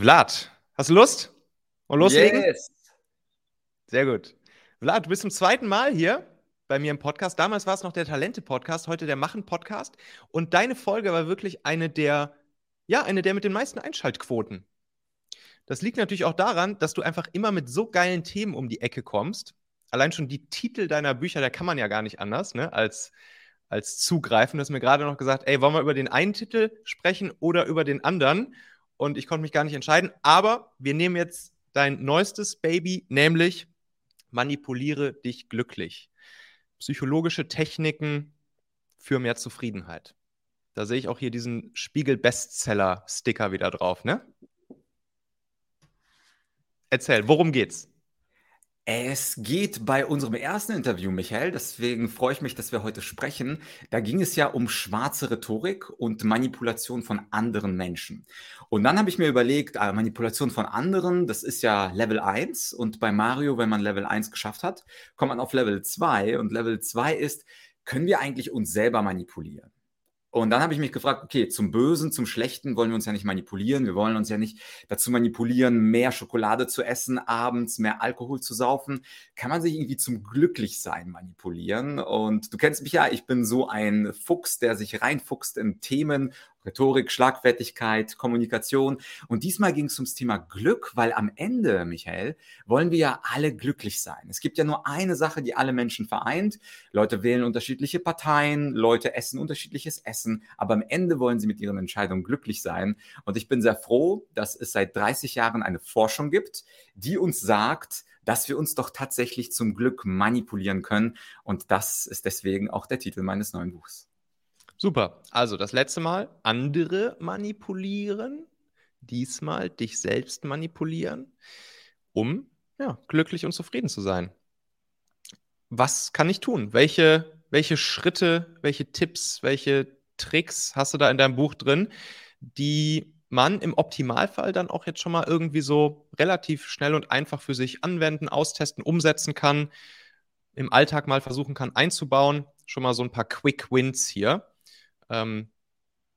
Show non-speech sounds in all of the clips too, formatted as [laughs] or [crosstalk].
Vlad, hast du Lust? Und loslegen? Yes. Sehr gut. Vlad, du bist zum zweiten Mal hier bei mir im Podcast. Damals war es noch der Talente-Podcast, heute der Machen-Podcast. Und deine Folge war wirklich eine der, ja, eine der mit den meisten Einschaltquoten. Das liegt natürlich auch daran, dass du einfach immer mit so geilen Themen um die Ecke kommst. Allein schon die Titel deiner Bücher, da kann man ja gar nicht anders, ne, als, als zugreifen. Du hast mir gerade noch gesagt, ey, wollen wir über den einen Titel sprechen oder über den anderen? Und ich konnte mich gar nicht entscheiden. Aber wir nehmen jetzt dein neuestes Baby, nämlich Manipuliere dich glücklich. Psychologische Techniken für mehr Zufriedenheit. Da sehe ich auch hier diesen Spiegel-Bestseller-Sticker wieder drauf, ne? Erzähl, worum geht's? Es geht bei unserem ersten Interview, Michael, deswegen freue ich mich, dass wir heute sprechen. Da ging es ja um schwarze Rhetorik und Manipulation von anderen Menschen. Und dann habe ich mir überlegt, ah, Manipulation von anderen, das ist ja Level 1 und bei Mario, wenn man Level 1 geschafft hat, kommt man auf Level 2 und Level 2 ist, können wir eigentlich uns selber manipulieren? Und dann habe ich mich gefragt, okay, zum Bösen, zum Schlechten wollen wir uns ja nicht manipulieren. Wir wollen uns ja nicht dazu manipulieren, mehr Schokolade zu essen, abends mehr Alkohol zu saufen. Kann man sich irgendwie zum Glücklichsein manipulieren? Und du kennst mich ja, ich bin so ein Fuchs, der sich reinfuchst in Themen Rhetorik, Schlagfertigkeit, Kommunikation. Und diesmal ging es ums Thema Glück, weil am Ende, Michael, wollen wir ja alle glücklich sein. Es gibt ja nur eine Sache, die alle Menschen vereint. Leute wählen unterschiedliche Parteien, Leute essen unterschiedliches Essen, aber am Ende wollen sie mit ihren Entscheidungen glücklich sein. Und ich bin sehr froh, dass es seit 30 Jahren eine Forschung gibt, die uns sagt, dass wir uns doch tatsächlich zum Glück manipulieren können. Und das ist deswegen auch der Titel meines neuen Buchs. Super. Also das letzte Mal andere manipulieren, diesmal dich selbst manipulieren, um ja, glücklich und zufrieden zu sein. Was kann ich tun? Welche, welche Schritte, welche Tipps, welche Tricks hast du da in deinem Buch drin, die man im Optimalfall dann auch jetzt schon mal irgendwie so relativ schnell und einfach für sich anwenden, austesten, umsetzen kann, im Alltag mal versuchen kann einzubauen. Schon mal so ein paar Quick Wins hier ähm,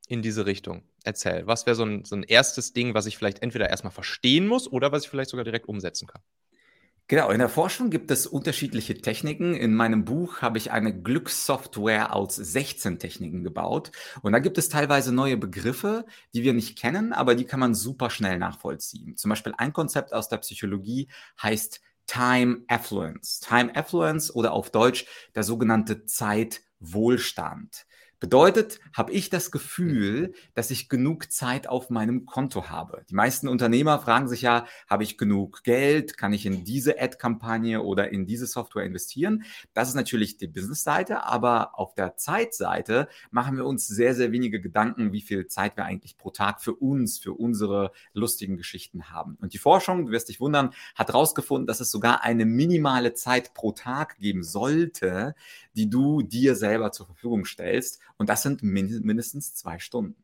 in diese Richtung? Erzähl, was wäre so ein, so ein erstes Ding, was ich vielleicht entweder erstmal verstehen muss oder was ich vielleicht sogar direkt umsetzen kann? Genau, in der Forschung gibt es unterschiedliche Techniken. In meinem Buch habe ich eine Glückssoftware aus 16 Techniken gebaut. Und da gibt es teilweise neue Begriffe, die wir nicht kennen, aber die kann man super schnell nachvollziehen. Zum Beispiel ein Konzept aus der Psychologie heißt Time Affluence. Time Affluence oder auf Deutsch der sogenannte Zeitwohlstand. Bedeutet, habe ich das Gefühl, dass ich genug Zeit auf meinem Konto habe. Die meisten Unternehmer fragen sich ja, habe ich genug Geld? Kann ich in diese Ad-Kampagne oder in diese Software investieren? Das ist natürlich die Business-Seite, aber auf der Zeitseite machen wir uns sehr, sehr wenige Gedanken, wie viel Zeit wir eigentlich pro Tag für uns, für unsere lustigen Geschichten haben. Und die Forschung, du wirst dich wundern, hat herausgefunden, dass es sogar eine minimale Zeit pro Tag geben sollte, die du dir selber zur Verfügung stellst. Und das sind mindestens zwei Stunden.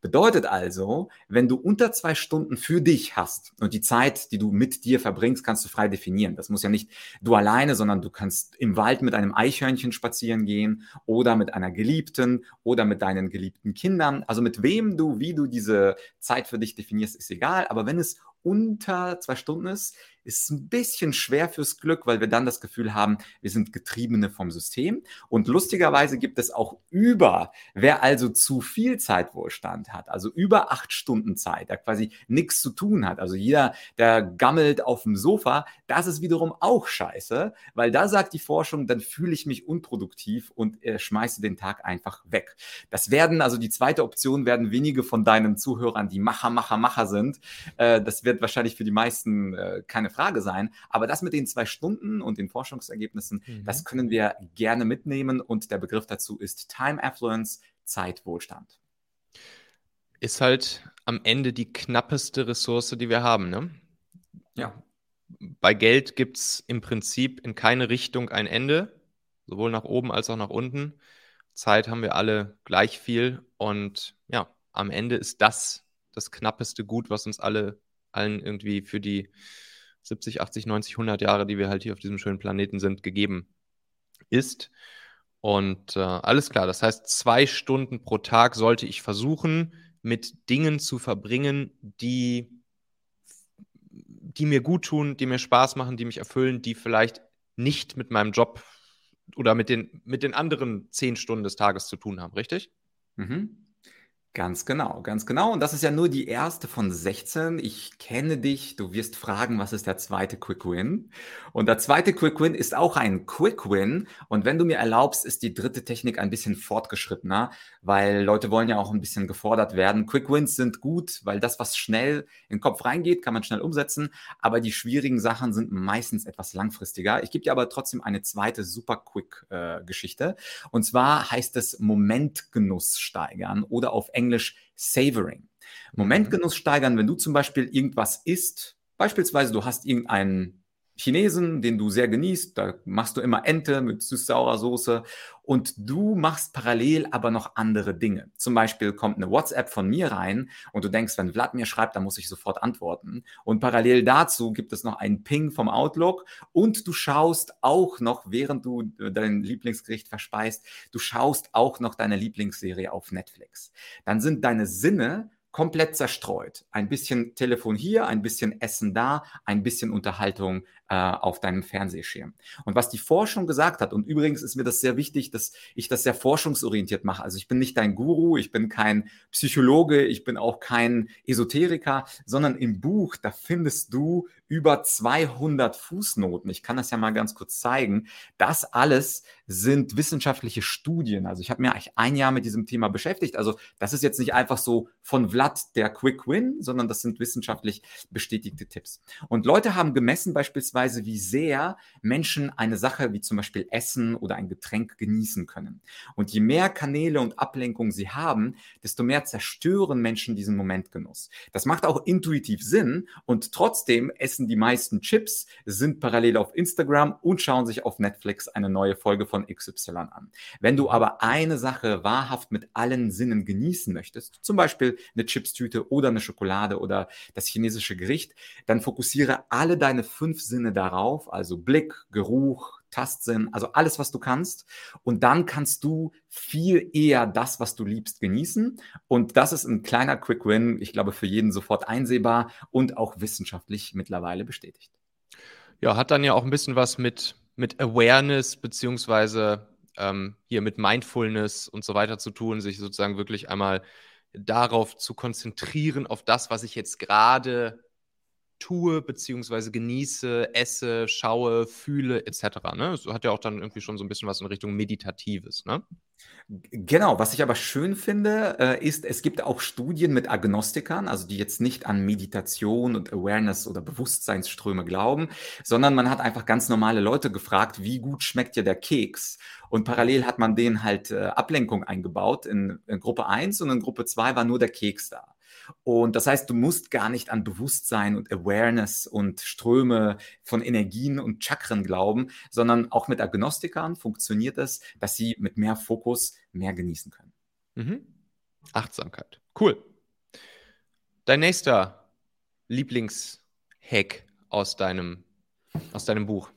Bedeutet also, wenn du unter zwei Stunden für dich hast und die Zeit, die du mit dir verbringst, kannst du frei definieren. Das muss ja nicht du alleine, sondern du kannst im Wald mit einem Eichhörnchen spazieren gehen oder mit einer Geliebten oder mit deinen geliebten Kindern. Also mit wem du, wie du diese Zeit für dich definierst, ist egal. Aber wenn es unter zwei Stunden ist, ist ein bisschen schwer fürs Glück, weil wir dann das Gefühl haben, wir sind Getriebene vom System. Und lustigerweise gibt es auch über, wer also zu viel Zeitwohlstand hat, also über acht Stunden Zeit, der quasi nichts zu tun hat. Also jeder, der gammelt auf dem Sofa, das ist wiederum auch scheiße, weil da sagt die Forschung, dann fühle ich mich unproduktiv und äh, schmeiße den Tag einfach weg. Das werden, also die zweite Option werden wenige von deinen Zuhörern, die Macher, Macher, Macher sind. Äh, das wird wahrscheinlich für die meisten äh, keine Frage sein. Aber das mit den zwei Stunden und den Forschungsergebnissen, mhm. das können wir gerne mitnehmen. Und der Begriff dazu ist Time Affluence, Zeitwohlstand. Ist halt am Ende die knappeste Ressource, die wir haben, ne? Ja. Bei Geld gibt es im Prinzip in keine Richtung ein Ende, sowohl nach oben als auch nach unten. Zeit haben wir alle gleich viel und ja, am Ende ist das das knappeste Gut, was uns alle allen irgendwie für die 70, 80, 90, 100 Jahre, die wir halt hier auf diesem schönen Planeten sind, gegeben ist. Und äh, alles klar, das heißt, zwei Stunden pro Tag sollte ich versuchen, mit Dingen zu verbringen, die die mir gut tun, die mir Spaß machen, die mich erfüllen, die vielleicht nicht mit meinem Job oder mit den, mit den anderen zehn Stunden des Tages zu tun haben, richtig? Mhm. Ganz genau, ganz genau. Und das ist ja nur die erste von 16. Ich kenne dich. Du wirst fragen, was ist der zweite Quick Win? Und der zweite Quick Win ist auch ein Quick Win. Und wenn du mir erlaubst, ist die dritte Technik ein bisschen fortgeschrittener, weil Leute wollen ja auch ein bisschen gefordert werden. Quick Wins sind gut, weil das, was schnell in den Kopf reingeht, kann man schnell umsetzen. Aber die schwierigen Sachen sind meistens etwas langfristiger. Ich gebe dir aber trotzdem eine zweite super Quick äh, Geschichte. Und zwar heißt es Momentgenuss steigern oder auf Englisch Savoring. Momentgenuss steigern, wenn du zum Beispiel irgendwas isst, beispielsweise du hast irgendeinen Chinesen, den du sehr genießt, da machst du immer Ente mit süß-saurer Soße und du machst parallel aber noch andere Dinge. Zum Beispiel kommt eine WhatsApp von mir rein und du denkst, wenn Vlad mir schreibt, dann muss ich sofort antworten. Und parallel dazu gibt es noch einen Ping vom Outlook und du schaust auch noch, während du dein Lieblingsgericht verspeist, du schaust auch noch deine Lieblingsserie auf Netflix. Dann sind deine Sinne komplett zerstreut. Ein bisschen Telefon hier, ein bisschen Essen da, ein bisschen Unterhaltung äh, auf deinem Fernsehschirm. Und was die Forschung gesagt hat, und übrigens ist mir das sehr wichtig, dass ich das sehr forschungsorientiert mache. Also ich bin nicht dein Guru, ich bin kein Psychologe, ich bin auch kein Esoteriker, sondern im Buch, da findest du über 200 Fußnoten. Ich kann das ja mal ganz kurz zeigen. Das alles sind wissenschaftliche Studien. Also ich habe mir ein Jahr mit diesem Thema beschäftigt. Also das ist jetzt nicht einfach so von Vlad der Quick Win, sondern das sind wissenschaftlich bestätigte Tipps. Und Leute haben gemessen beispielsweise, Weise, wie sehr Menschen eine Sache wie zum Beispiel Essen oder ein Getränk genießen können. Und je mehr Kanäle und Ablenkungen sie haben, desto mehr zerstören Menschen diesen Momentgenuss. Das macht auch intuitiv Sinn und trotzdem essen die meisten Chips, sind parallel auf Instagram und schauen sich auf Netflix eine neue Folge von XY an. Wenn du aber eine Sache wahrhaft mit allen Sinnen genießen möchtest, zum Beispiel eine Chipstüte oder eine Schokolade oder das chinesische Gericht, dann fokussiere alle deine fünf Sinne darauf, also Blick, Geruch, Tastsinn, also alles, was du kannst. Und dann kannst du viel eher das, was du liebst, genießen. Und das ist ein kleiner Quick Win, ich glaube, für jeden sofort einsehbar und auch wissenschaftlich mittlerweile bestätigt. Ja, hat dann ja auch ein bisschen was mit, mit Awareness beziehungsweise ähm, hier mit Mindfulness und so weiter zu tun, sich sozusagen wirklich einmal darauf zu konzentrieren, auf das, was ich jetzt gerade tue, beziehungsweise genieße, esse, schaue, fühle, etc. Ne? Das hat ja auch dann irgendwie schon so ein bisschen was in Richtung Meditatives, ne? Genau, was ich aber schön finde, äh, ist, es gibt auch Studien mit Agnostikern, also die jetzt nicht an Meditation und Awareness oder Bewusstseinsströme glauben, sondern man hat einfach ganz normale Leute gefragt, wie gut schmeckt dir der Keks? Und parallel hat man denen halt äh, Ablenkung eingebaut. In, in Gruppe 1 und in Gruppe 2 war nur der Keks da. Und das heißt, du musst gar nicht an Bewusstsein und Awareness und Ströme von Energien und Chakren glauben, sondern auch mit Agnostikern funktioniert es, dass sie mit mehr Fokus mehr genießen können. Mhm. Achtsamkeit. Cool. Dein nächster Lieblingshack aus deinem, aus deinem Buch.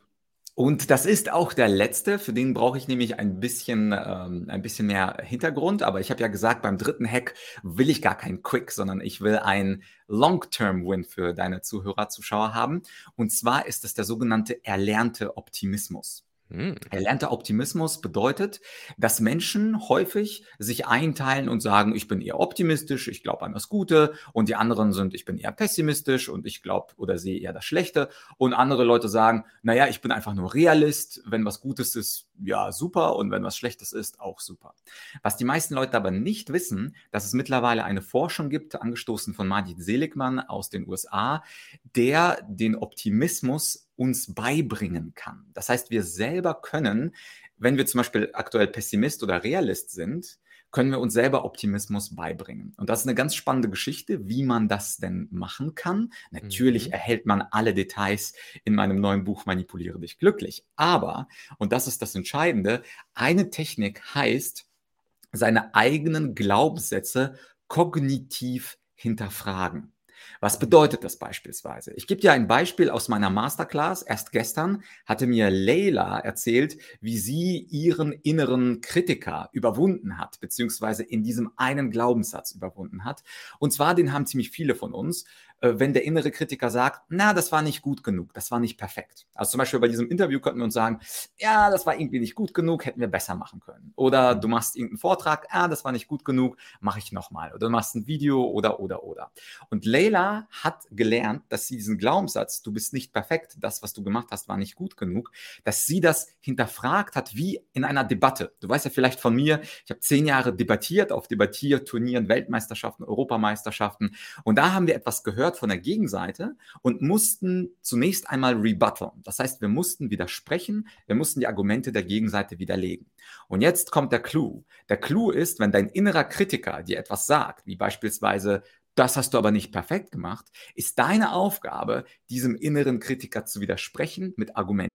Und das ist auch der letzte, für den brauche ich nämlich ein bisschen, ähm, ein bisschen mehr Hintergrund. Aber ich habe ja gesagt, beim dritten Hack will ich gar keinen Quick, sondern ich will einen Long-Term-Win für deine Zuhörer, Zuschauer haben. Und zwar ist es der sogenannte erlernte Optimismus. Hm. Erlernter Optimismus bedeutet, dass Menschen häufig sich einteilen und sagen, ich bin eher optimistisch, ich glaube an das Gute und die anderen sind, ich bin eher pessimistisch und ich glaube oder sehe eher das Schlechte und andere Leute sagen, naja, ich bin einfach nur Realist, wenn was Gutes ist, ja, super und wenn was Schlechtes ist, auch super. Was die meisten Leute aber nicht wissen, dass es mittlerweile eine Forschung gibt, angestoßen von Majid Seligman aus den USA, der den Optimismus uns beibringen kann. Das heißt, wir selber können, wenn wir zum Beispiel aktuell Pessimist oder Realist sind, können wir uns selber Optimismus beibringen. Und das ist eine ganz spannende Geschichte, wie man das denn machen kann. Natürlich mhm. erhält man alle Details in meinem neuen Buch Manipuliere dich glücklich. Aber, und das ist das Entscheidende, eine Technik heißt, seine eigenen Glaubenssätze kognitiv hinterfragen. Was bedeutet das beispielsweise? Ich gebe dir ein Beispiel aus meiner Masterclass. Erst gestern hatte mir Leila erzählt, wie sie ihren inneren Kritiker überwunden hat, beziehungsweise in diesem einen Glaubenssatz überwunden hat. Und zwar, den haben ziemlich viele von uns. Äh, wenn der innere Kritiker sagt, na, das war nicht gut genug, das war nicht perfekt. Also zum Beispiel bei diesem Interview könnten wir uns sagen, ja, das war irgendwie nicht gut genug, hätten wir besser machen können. Oder du machst irgendeinen Vortrag, ah, das war nicht gut genug, mache ich nochmal. Oder du machst ein Video oder, oder, oder. Und Leila hat gelernt, dass sie diesen Glaubenssatz, du bist nicht perfekt, das, was du gemacht hast, war nicht gut genug, dass sie das hinterfragt hat, wie in einer Debatte. Du weißt ja vielleicht von mir, ich habe zehn Jahre debattiert auf Debattierturnieren, Weltmeisterschaften, Europameisterschaften. Und da haben wir etwas gehört, gehört von der Gegenseite und mussten zunächst einmal rebutteln. Das heißt, wir mussten widersprechen, wir mussten die Argumente der Gegenseite widerlegen. Und jetzt kommt der Clou. Der Clou ist, wenn dein innerer Kritiker dir etwas sagt, wie beispielsweise, das hast du aber nicht perfekt gemacht, ist deine Aufgabe, diesem inneren Kritiker zu widersprechen mit Argumenten.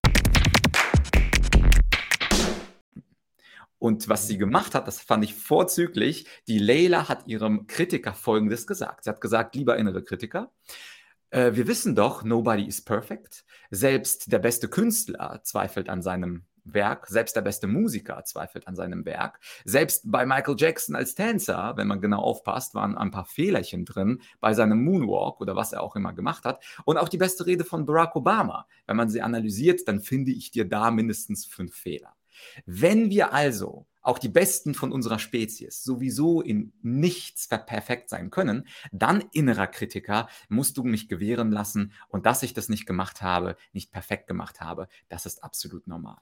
Und was sie gemacht hat, das fand ich vorzüglich. Die Leila hat ihrem Kritiker Folgendes gesagt. Sie hat gesagt, lieber innere Kritiker, äh, wir wissen doch, nobody is perfect. Selbst der beste Künstler zweifelt an seinem Werk, selbst der beste Musiker zweifelt an seinem Werk. Selbst bei Michael Jackson als Tänzer, wenn man genau aufpasst, waren ein paar Fehlerchen drin bei seinem Moonwalk oder was er auch immer gemacht hat. Und auch die beste Rede von Barack Obama. Wenn man sie analysiert, dann finde ich dir da mindestens fünf Fehler. Wenn wir also auch die Besten von unserer Spezies sowieso in nichts perfekt sein können, dann innerer Kritiker musst du mich gewähren lassen und dass ich das nicht gemacht habe, nicht perfekt gemacht habe, das ist absolut normal.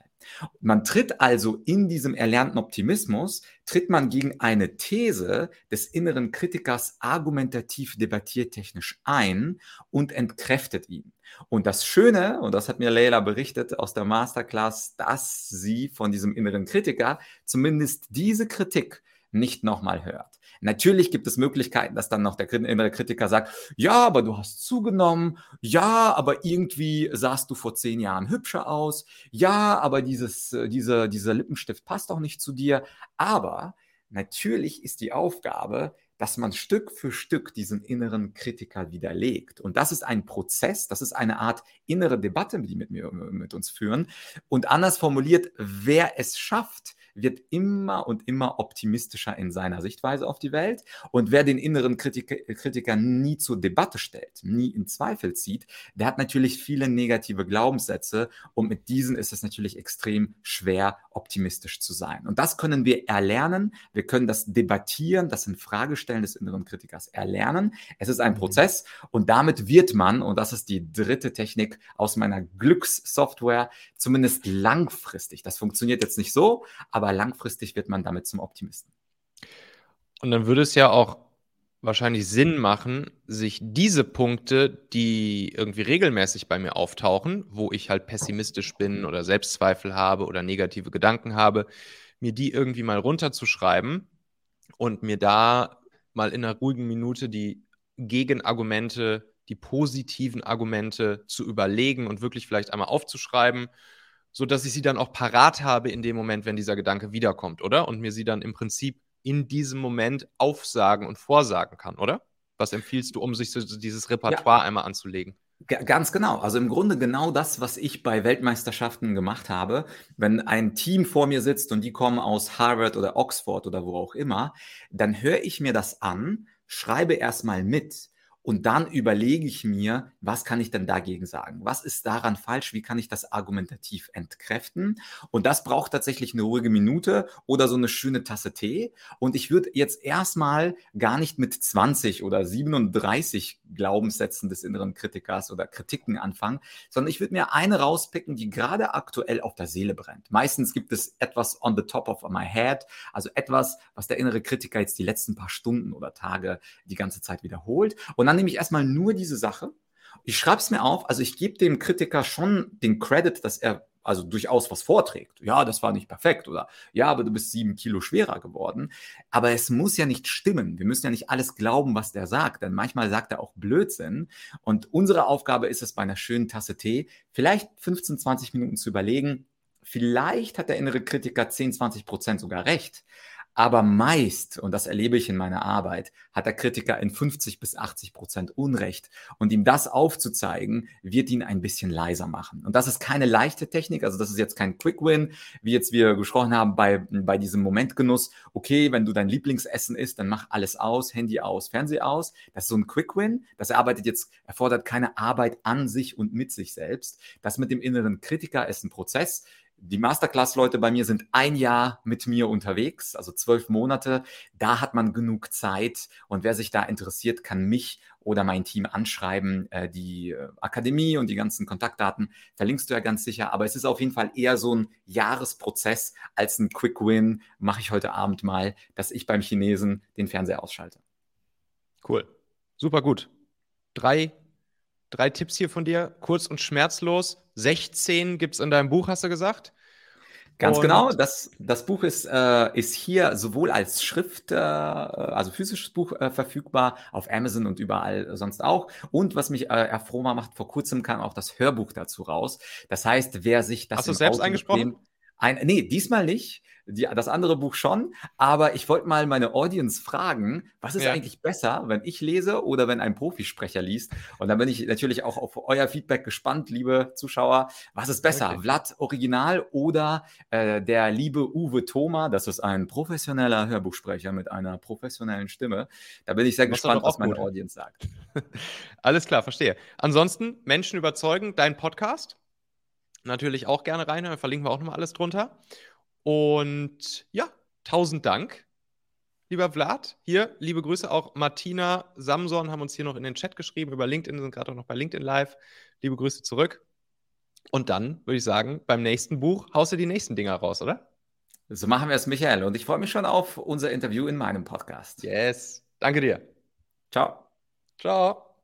Man tritt also in diesem erlernten Optimismus, tritt man gegen eine These des inneren Kritikers argumentativ debattiertechnisch ein und entkräftet ihn. Und das Schöne, und das hat mir Leila berichtet aus der Masterclass, dass sie von diesem inneren Kritiker zumindest diese Kritik nicht nochmal hört. Natürlich gibt es Möglichkeiten, dass dann noch der innere Kritiker sagt, ja, aber du hast zugenommen, ja, aber irgendwie sahst du vor zehn Jahren hübscher aus, ja, aber dieses, äh, diese, dieser Lippenstift passt auch nicht zu dir. Aber natürlich ist die Aufgabe, dass man Stück für Stück diesen inneren Kritiker widerlegt. Und das ist ein Prozess, das ist eine Art innere Debatte, die mit mir, mit uns führen. Und anders formuliert, wer es schafft, wird immer und immer optimistischer in seiner Sichtweise auf die Welt. Und wer den inneren Kritiker, Kritiker nie zur Debatte stellt, nie in Zweifel zieht, der hat natürlich viele negative Glaubenssätze und mit diesen ist es natürlich extrem schwer, optimistisch zu sein. Und das können wir erlernen. Wir können das debattieren, das in Fragestellen des inneren Kritikers erlernen. Es ist ein mhm. Prozess und damit wird man, und das ist die dritte Technik aus meiner Glückssoftware, zumindest langfristig, das funktioniert jetzt nicht so, aber aber langfristig wird man damit zum Optimisten. Und dann würde es ja auch wahrscheinlich Sinn machen, sich diese Punkte, die irgendwie regelmäßig bei mir auftauchen, wo ich halt pessimistisch bin oder Selbstzweifel habe oder negative Gedanken habe, mir die irgendwie mal runterzuschreiben und mir da mal in einer ruhigen Minute die Gegenargumente, die positiven Argumente zu überlegen und wirklich vielleicht einmal aufzuschreiben so dass ich sie dann auch parat habe in dem Moment, wenn dieser Gedanke wiederkommt, oder? Und mir sie dann im Prinzip in diesem Moment aufsagen und vorsagen kann, oder? Was empfiehlst du, um sich so dieses Repertoire ja. einmal anzulegen? Ganz genau. Also im Grunde genau das, was ich bei Weltmeisterschaften gemacht habe. Wenn ein Team vor mir sitzt und die kommen aus Harvard oder Oxford oder wo auch immer, dann höre ich mir das an, schreibe erstmal mit und dann überlege ich mir, was kann ich denn dagegen sagen? Was ist daran falsch? Wie kann ich das argumentativ entkräften? Und das braucht tatsächlich eine ruhige Minute oder so eine schöne Tasse Tee. Und ich würde jetzt erstmal gar nicht mit 20 oder 37 Glaubenssätzen des inneren Kritikers oder Kritiken anfangen, sondern ich würde mir eine rauspicken, die gerade aktuell auf der Seele brennt. Meistens gibt es etwas on the top of my head, also etwas, was der innere Kritiker jetzt die letzten paar Stunden oder Tage die ganze Zeit wiederholt. Und dann nehme ich erstmal nur diese Sache. Ich schreibe es mir auf, also ich gebe dem Kritiker schon den Credit, dass er also durchaus was vorträgt. Ja, das war nicht perfekt oder ja, aber du bist sieben Kilo schwerer geworden. Aber es muss ja nicht stimmen. Wir müssen ja nicht alles glauben, was der sagt, denn manchmal sagt er auch Blödsinn. Und unsere Aufgabe ist es bei einer schönen Tasse Tee, vielleicht 15, 20 Minuten zu überlegen. Vielleicht hat der innere Kritiker 10, 20 Prozent sogar recht. Aber meist, und das erlebe ich in meiner Arbeit, hat der Kritiker in 50 bis 80 Prozent Unrecht. Und ihm das aufzuzeigen, wird ihn ein bisschen leiser machen. Und das ist keine leichte Technik. Also das ist jetzt kein Quick Win, wie jetzt wir gesprochen haben bei, bei diesem Momentgenuss. Okay, wenn du dein Lieblingsessen isst, dann mach alles aus, Handy aus, Fernseh aus. Das ist so ein Quick Win. Das erarbeitet jetzt, erfordert keine Arbeit an sich und mit sich selbst. Das mit dem inneren Kritiker ist ein Prozess die Masterclass-Leute bei mir sind ein Jahr mit mir unterwegs, also zwölf Monate. Da hat man genug Zeit und wer sich da interessiert, kann mich oder mein Team anschreiben. Äh, die äh, Akademie und die ganzen Kontaktdaten verlinkst du ja ganz sicher, aber es ist auf jeden Fall eher so ein Jahresprozess als ein Quick Win. Mache ich heute Abend mal, dass ich beim Chinesen den Fernseher ausschalte. Cool. Super gut. Drei Drei Tipps hier von dir, kurz und schmerzlos. 16 gibt es in deinem Buch, hast du gesagt? Ganz und genau, das, das Buch ist, äh, ist hier sowohl als Schrift, äh, also physisches Buch äh, verfügbar, auf Amazon und überall sonst auch. Und was mich äh, erfroher macht, vor kurzem kam auch das Hörbuch dazu raus. Das heißt, wer sich das. Hast du selbst Auto eingesprochen? Ein, nee, diesmal nicht die, das andere Buch schon. Aber ich wollte mal meine Audience fragen, was ist ja. eigentlich besser, wenn ich lese oder wenn ein Profisprecher liest? Und da bin ich natürlich auch auf euer Feedback gespannt, liebe Zuschauer. Was ist besser, okay. Vlad Original oder äh, der liebe Uwe Thoma? Das ist ein professioneller Hörbuchsprecher mit einer professionellen Stimme. Da bin ich sehr gespannt, was meine gut. Audience sagt. [laughs] Alles klar, verstehe. Ansonsten, Menschen überzeugen, dein Podcast. Natürlich auch gerne rein, verlinken wir auch nochmal alles drunter. Und ja, tausend Dank, lieber Vlad. Hier, liebe Grüße auch Martina Samson haben uns hier noch in den Chat geschrieben über LinkedIn, sind gerade auch noch bei LinkedIn Live. Liebe Grüße zurück. Und dann würde ich sagen, beim nächsten Buch haust du die nächsten Dinger raus, oder? So machen wir es, Michael. Und ich freue mich schon auf unser Interview in meinem Podcast. Yes. Danke dir. Ciao. Ciao.